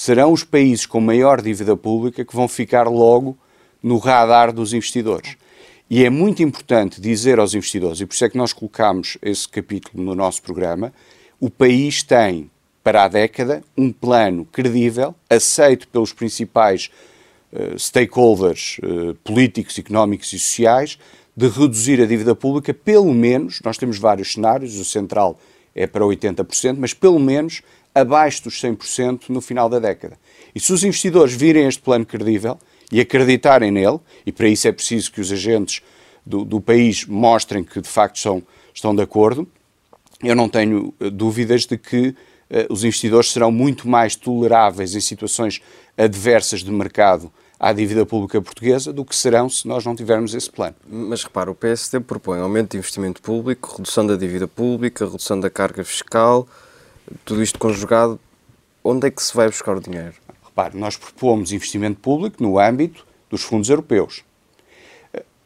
serão os países com maior dívida pública que vão ficar logo no radar dos investidores. E é muito importante dizer aos investidores, e por isso é que nós colocamos esse capítulo no nosso programa, o país tem para a década um plano credível, aceito pelos principais uh, stakeholders uh, políticos, económicos e sociais, de reduzir a dívida pública, pelo menos, nós temos vários cenários, o central é para 80%, mas pelo menos abaixo dos 100% no final da década. E se os investidores virem este plano credível e acreditarem nele, e para isso é preciso que os agentes do, do país mostrem que de facto são, estão de acordo. Eu não tenho uh, dúvidas de que uh, os investidores serão muito mais toleráveis em situações adversas de mercado à dívida pública portuguesa do que serão se nós não tivermos esse plano. Mas repara, o PSD propõe aumento de investimento público, redução da dívida pública, redução da carga fiscal, tudo isto conjugado, onde é que se vai buscar o dinheiro? Repare, nós propomos investimento público no âmbito dos fundos europeus.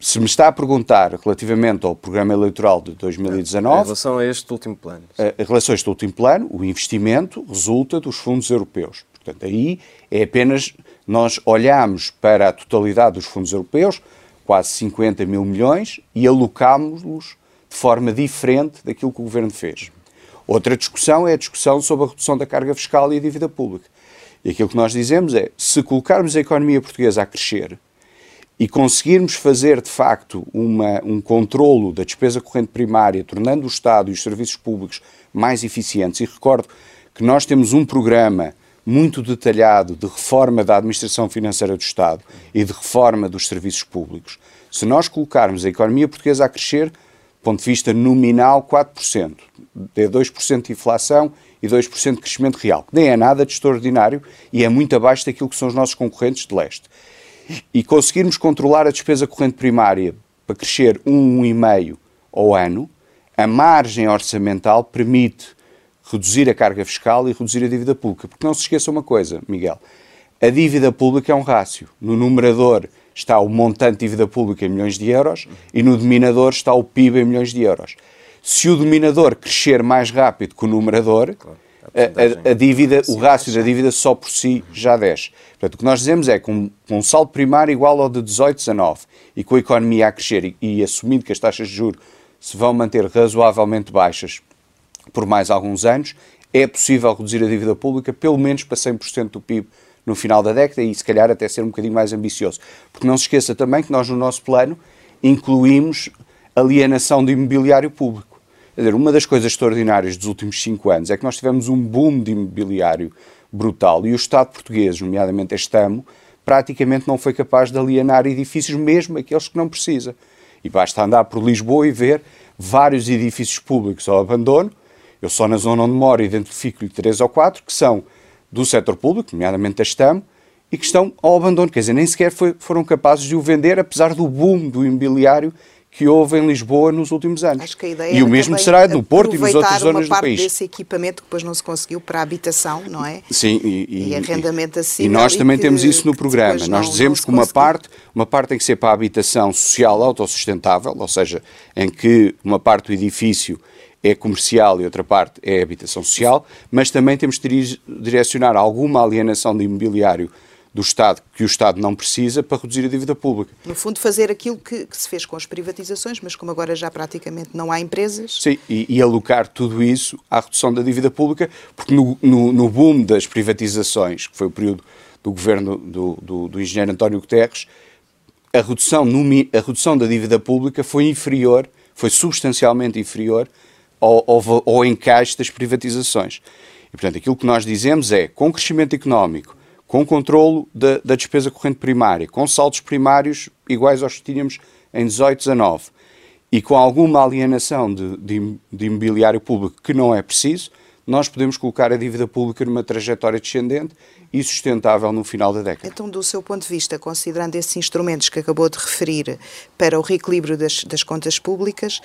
Se me está a perguntar relativamente ao programa eleitoral de 2019. Em relação a este último plano. Em relação a este último plano, o investimento resulta dos fundos europeus. Portanto, aí é apenas nós olhamos para a totalidade dos fundos europeus, quase 50 mil milhões, e alocámos-los de forma diferente daquilo que o Governo fez. Outra discussão é a discussão sobre a redução da carga fiscal e a dívida pública. E aquilo que nós dizemos é, se colocarmos a economia portuguesa a crescer e conseguirmos fazer, de facto, uma, um controlo da despesa corrente primária, tornando o Estado e os serviços públicos mais eficientes, e recordo que nós temos um programa muito detalhado de reforma da administração financeira do Estado e de reforma dos serviços públicos. Se nós colocarmos a economia portuguesa a crescer, ponto de vista nominal, 4%, é 2% de inflação e 2% de crescimento real, que nem é nada de extraordinário e é muito abaixo daquilo que são os nossos concorrentes de leste. E conseguirmos controlar a despesa corrente primária para crescer 1, 1,5% ao ano, a margem orçamental permite reduzir a carga fiscal e reduzir a dívida pública. Porque não se esqueça uma coisa, Miguel, a dívida pública é um rácio. No numerador está o montante de dívida pública em milhões de euros e no denominador está o PIB em milhões de euros. Se o denominador crescer mais rápido que o numerador, a, a, a, dívida, o rácio da dívida só por si já desce. Portanto, o que nós dizemos é que com um, um saldo primário igual ao de 18, 19 e com a economia a crescer e, e assumindo que as taxas de juros se vão manter razoavelmente baixas por mais alguns anos, é possível reduzir a dívida pública pelo menos para 100% do PIB no final da década e se calhar até ser um bocadinho mais ambicioso. Porque não se esqueça também que nós no nosso plano incluímos alienação de imobiliário público. Quer dizer, uma das coisas extraordinárias dos últimos cinco anos é que nós tivemos um boom de imobiliário brutal e o Estado português, nomeadamente este ano, praticamente não foi capaz de alienar edifícios, mesmo aqueles que não precisa. E basta andar por Lisboa e ver vários edifícios públicos ao abandono, eu só na zona onde moro identifico-lhe três ou quatro que são do setor público, nomeadamente da STAM, e que estão ao abandono. Quer dizer, nem sequer foi, foram capazes de o vender, apesar do boom do imobiliário que houve em Lisboa nos últimos anos. Acho que a ideia e o mesmo será no Porto e nas outras zonas do país. desse equipamento que depois não se conseguiu para a habitação, não é? Sim, e, e, e arrendamento assim. E nós também temos isso no programa. Nós dizemos que uma parte, uma parte tem que ser para a habitação social autossustentável, ou seja, em que uma parte do edifício é comercial e outra parte é habitação social, mas também temos de direcionar alguma alienação de imobiliário do Estado que o Estado não precisa para reduzir a dívida pública. No fundo, fazer aquilo que, que se fez com as privatizações, mas como agora já praticamente não há empresas. Sim, e, e alocar tudo isso à redução da dívida pública, porque no, no, no, boom das privatizações, que foi o período do governo do, do, do engenheiro António Guterres, a redução, no, a redução da dívida pública foi inferior, foi substancialmente inferior ao, ao, ao encaixe das privatizações. E, portanto, aquilo que nós dizemos é, com crescimento económico, com controlo da, da, despesa corrente primária, com saldos primários iguais aos que tínhamos em 18, 19, e com alguma alienação de, de, de, imobiliário público que não é preciso, nós podemos colocar a dívida pública numa trajetória descendente e sustentável no final da década. Então, do seu ponto de vista, considerando esses instrumentos que acabou de referir para o reequilíbrio das, das contas públicas,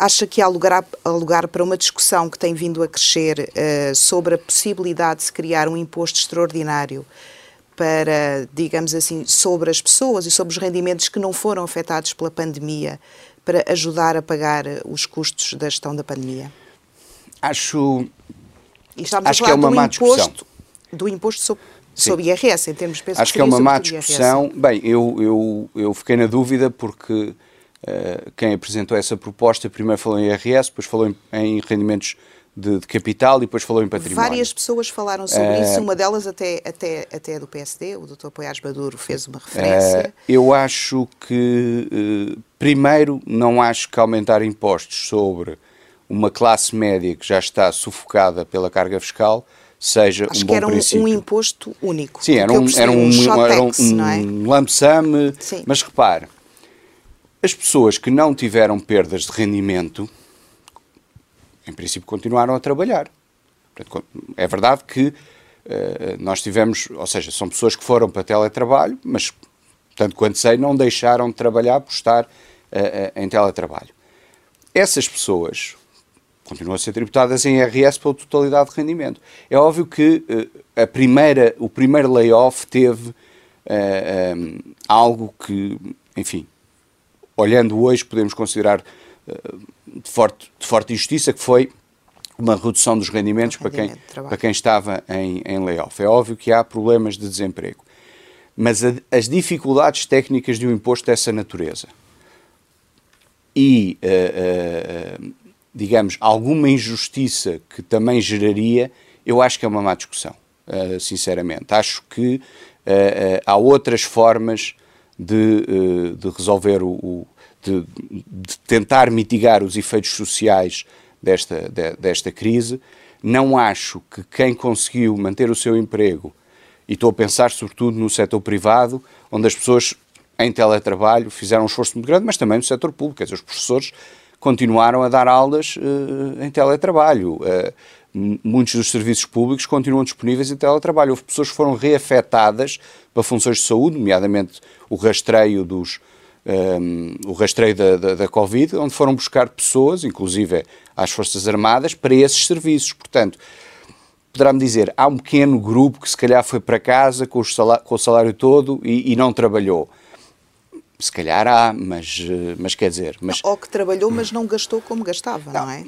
Acha que há lugar, há lugar para uma discussão que tem vindo a crescer uh, sobre a possibilidade de se criar um imposto extraordinário para, digamos assim, sobre as pessoas e sobre os rendimentos que não foram afetados pela pandemia, para ajudar a pagar os custos da gestão da pandemia? Acho, acho que é uma má discussão. Do imposto sobre, sobre IRS, em termos de Acho que é uma má discussão. Bem, eu, eu, eu fiquei na dúvida porque quem apresentou essa proposta primeiro falou em IRS, depois falou em, em rendimentos de, de, capital e depois falou em património. Várias pessoas falaram sobre uh, isso, uma delas até, até, até do PSD, o Dr. Poiares Maduro fez uma referência. Uh, eu acho que, primeiro, não acho que aumentar impostos sobre uma classe média que já está sufocada pela carga fiscal seja Acho um bom que era um, princípio. um imposto único. Sim, era um, era um, um, um, era um, um, é? lump sum, mas repare, As pessoas que não tiveram perdas de rendimento, em princípio, continuaram a trabalhar. É verdade que uh, nós tivemos, ou seja, são pessoas que foram para teletrabalho, mas, tanto quanto sei, não deixaram de trabalhar por estar uh, uh, em teletrabalho. Essas pessoas continuam a ser tributadas em IRS pela totalidade de rendimento. É óbvio que a primeira, o primeiro layoff teve um, algo que, enfim, olhando hoje, podemos considerar de forte, de forte injustiça, que foi uma redução dos rendimentos para quem, para quem estava em, em layoff. É óbvio que há problemas de desemprego, mas a, as dificuldades técnicas de um imposto dessa natureza e, uh, uh, digamos, alguma injustiça que também geraria, eu acho que é uma má discussão, uh, sinceramente. Acho que há outras formas de, de resolver o, o de, de, tentar mitigar os efeitos sociais desta, de, desta crise. Não acho que quem conseguiu manter o seu emprego, e estou a pensar sobretudo no setor privado, onde as pessoas em teletrabalho fizeram um esforço muito grande, mas também no setor público, quer dizer, os professores continuaram a dar aulas uh, em teletrabalho. Uh, muitos dos serviços públicos continuam disponíveis em teletrabalho. Houve pessoas que foram reafetadas para funções de saúde, nomeadamente o rastreio dos, um, o rastreio da, da, da, Covid, onde foram buscar pessoas, inclusive às Forças Armadas, para esses serviços. Portanto, poderá-me dizer, há um pequeno grupo que se calhar foi para casa com o salário, com o salário todo e, e não trabalhou. Se calhar há, mas, mas quer dizer... Mas... Ou que trabalhou, mas não gastou como gastava, não, não é?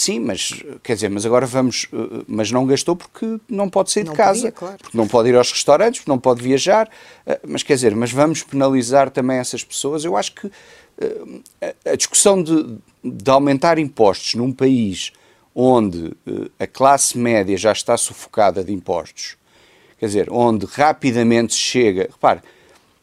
Sim, mas quer dizer, mas agora vamos, eh, mas não gastou porque não pode sair não de casa, podia, claro. porque não pode ir aos restaurantes, porque não pode viajar, eh, mas quer dizer, mas vamos penalizar também essas pessoas. Eu acho que eh, a discussão de, de aumentar impostos num país onde a classe média já está sufocada de impostos, quer dizer, onde rapidamente se chega, repare,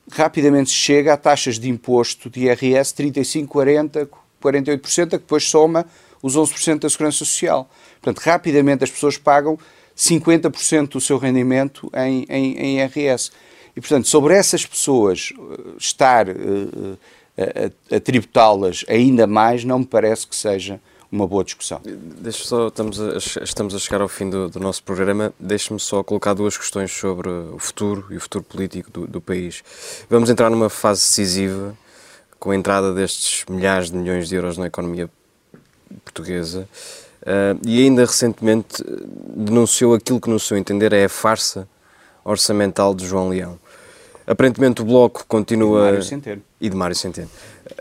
rapidamente se chega a taxas de imposto de IRS 35, 40, 48%, que depois soma os 11% da Segurança Social. Portanto, rapidamente as pessoas pagam 50% do seu rendimento em, em, em IRS. E, portanto, sobre essas pessoas eh, estar uh, a, a tributá-las ainda mais, não me parece que seja uma boa discussão. Deixa só, estamos a, estamos a chegar ao fim do, do nosso programa. Deixe-me só colocar duas questões sobre o futuro e o futuro político do, do, país. Vamos entrar numa fase decisiva com a entrada destes milhares de milhões de euros na economia portuguesa uh, e ainda recentemente denunciou aquilo que, no seu entender, é a farsa orçamental de João Leão. Aparentemente o Bloco continua... E de Mário Centeno. E de Mário Centeno.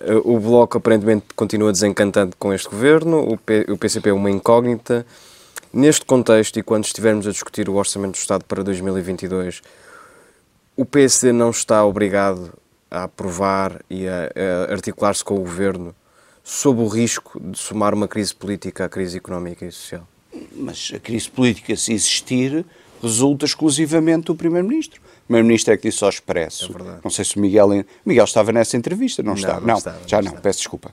Uh, o Bloco aparentemente continua desencantado com este governo, o, P, o PCP é uma incógnita. Neste contexto, e quando estivermos a discutir o Orçamento do Estado para 2022, o PSD não está obrigado a aprovar e a, a articular-se com o governo sob o risco de somar uma crise política à crise económica e social? Mas a crise política, se existir, resulta exclusivamente do Primeiro-Ministro. O Primeiro-Ministro é que disse ao Expresso. É não sei se o Miguel. Miguel estava nessa entrevista, não, não estava? Não, não, estava, já não, não peço desculpa.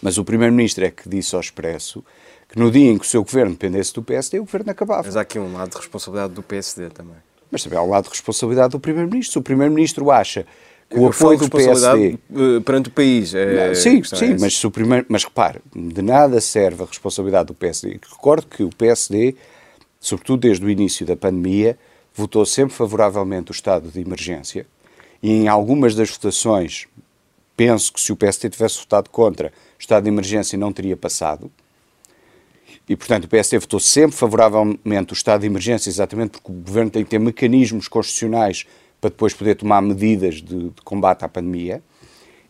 Mas o Primeiro-Ministro é que disse ao Expresso que no dia em que o seu governo dependesse do PSD, o governo acabava. Mas há aqui um lado de responsabilidade do PSD também. Mas também há um lado de responsabilidade do Primeiro-Ministro. Se o Primeiro-Ministro acha o apoio do PSD eh, perante o país. É, sim, sim, mas, se o primeiro, mas repare, de nada serve a responsabilidade do PSD. Recordo que o PSD, sobretudo desde o início da pandemia, votou sempre favoravelmente o estado de emergência e em algumas das votações, penso que se o PSD tivesse votado contra, o estado de emergência não teria passado. E, portanto, o PSD votou sempre favoravelmente o estado de emergência, exatamente porque o governo tem que ter mecanismos constitucionais para depois poder tomar medidas de, de combate à pandemia,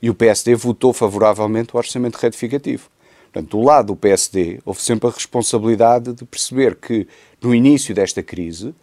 e o PSD votou favoravelmente o orçamento retificativo. Portanto, do lado do PSD, houve sempre a responsabilidade de perceber que, no início desta crise,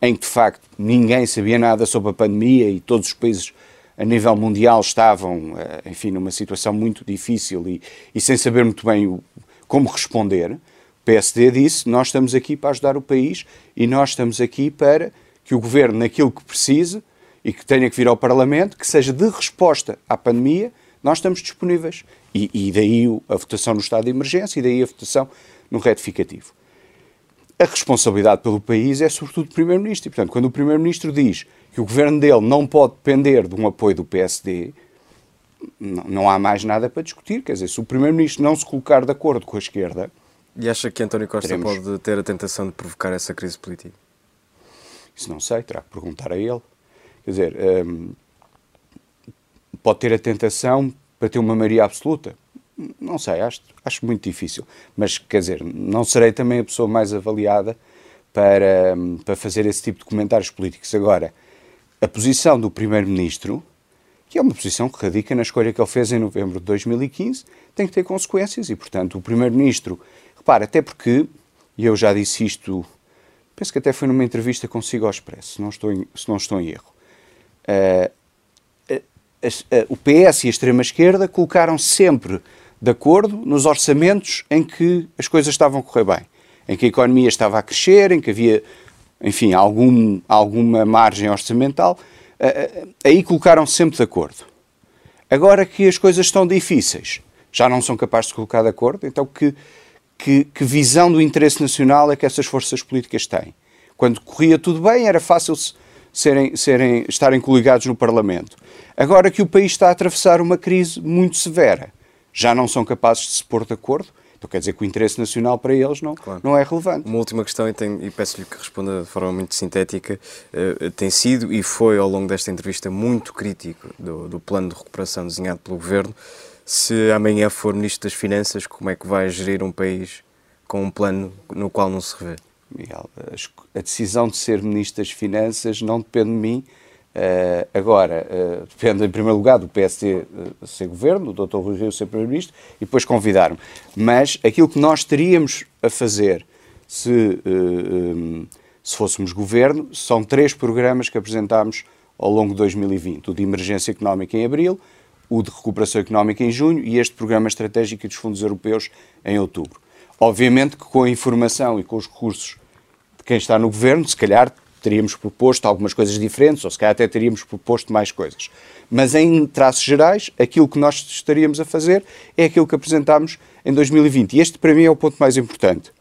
em que de facto ninguém sabia nada sobre a pandemia e todos os países a nível mundial estavam, eh, enfim, numa situação muito difícil e, e sem saber muito bem o, como responder, o PSD disse: Nós estamos aqui para ajudar o país e nós estamos aqui para que o governo, naquilo que precise, e que tenha que vir ao Parlamento, que seja de resposta à pandemia, nós estamos disponíveis. E, e daí a votação no estado de emergência e daí a votação no retificativo. A responsabilidade pelo país é sobretudo do Primeiro-Ministro. E, portanto, quando o Primeiro-Ministro diz que o governo dele não pode depender de um apoio do PSD, não, não há mais nada para discutir. Quer dizer, se o Primeiro-Ministro não se colocar de acordo com a esquerda. E acha que António Costa teremos... pode ter a tentação de provocar essa crise política? Isso não sei, terá que perguntar a ele. Quer dizer, um, pode ter a tentação para ter uma maioria absoluta. Não sei, acho, acho muito difícil. Mas, quer dizer, não serei também a pessoa mais avaliada para, hum, para fazer esse tipo de comentários políticos. Agora, a posição do Primeiro-Ministro que é uma posição que radica na escolha que ele fez em novembro de 2015, tem que ter consequências e, portanto, o Primeiro-Ministro, repara, até porque, e eu já disse isto, penso que até foi numa entrevista consigo ao Expresso, se não estou em, se não estou em erro, o PS e a extrema-esquerda colocaram sempre de acordo nos orçamentos em que as coisas estavam a correr bem, em que a economia estava a crescer, em que havia, enfim, algum, alguma margem orçamental, aí colocaram-se sempre de acordo. Agora que as coisas estão difíceis, já não são capazes de colocar de acordo, então que, que, que visão do interesse nacional é que essas forças políticas têm? Quando corria tudo bem, era fácil serem, serem, estarem coligados no Parlamento. Agora que o país está a atravessar uma crise muito severa, já não são capazes de se pôr de acordo, então quer dizer que o interesse nacional para eles não, claro. não é relevante. Uma última questão, e, e peço-lhe que responda de forma muito sintética. Uh, tem sido e foi ao longo desta entrevista muito crítico do, do plano de recuperação desenhado pelo Governo. Se amanhã for Ministro das Finanças, como é que vai gerir um país com um plano no qual não se revê? Miguel, a decisão de ser Ministro das Finanças não depende de mim, Uh, agora, uh, depende em primeiro lugar do PSD uh, eh, ser governo, do Dr. Rui Rio ser primeiro-ministro e depois convidar-me. Mas aquilo que nós teríamos a fazer se, um, se fôssemos governo são três programas que apresentámos ao longo de 2020: o de emergência económica em abril, o de recuperação económica em junho e este programa estratégico dos fundos europeus em outubro. Obviamente que com a informação e com os recursos de quem está no governo, se calhar teríamos proposto algumas coisas diferentes, ou se calhar até teríamos proposto mais coisas. Mas em traços gerais, aquilo que nós estaríamos a fazer é aquilo que apresentámos em 2020. E este, para mim, é o ponto mais importante.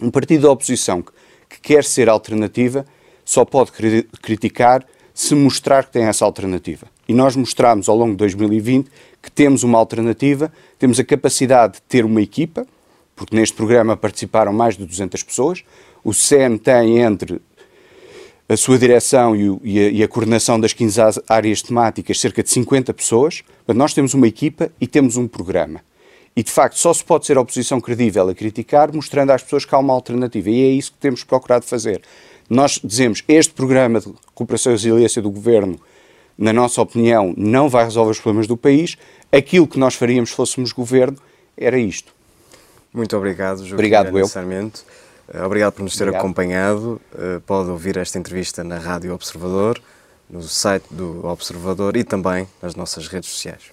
Um partido da oposição que, que quer ser alternativa só pode cri criticar se mostrar que tem essa alternativa. E nós mostramos ao longo de 2020 que temos uma alternativa, temos a capacidade de ter uma equipa, porque neste programa participaram mais de 200 pessoas. O SEM tem entre a sua direção e, o, e, a, e, a, coordenação das 15 áreas temáticas, cerca de 50 pessoas. Mas nós temos uma equipa e temos um programa. E, de facto, só se pode ser a oposição credível a criticar, mostrando às pessoas que há uma alternativa. E é isso que temos procurado fazer. Nós dizemos, este programa de recuperação e resiliência do Governo, na nossa opinião, não vai resolver os problemas do país. Aquilo que nós faríamos se fôssemos Governo era isto. Muito obrigado, Joaquim Obrigado, eu. Sarmento. Eh, obrigado por nos ter Obrigado. acompanhado. Eh, pode ouvir esta entrevista na Rádio Observador, no site do Observador e também nas nossas redes sociais.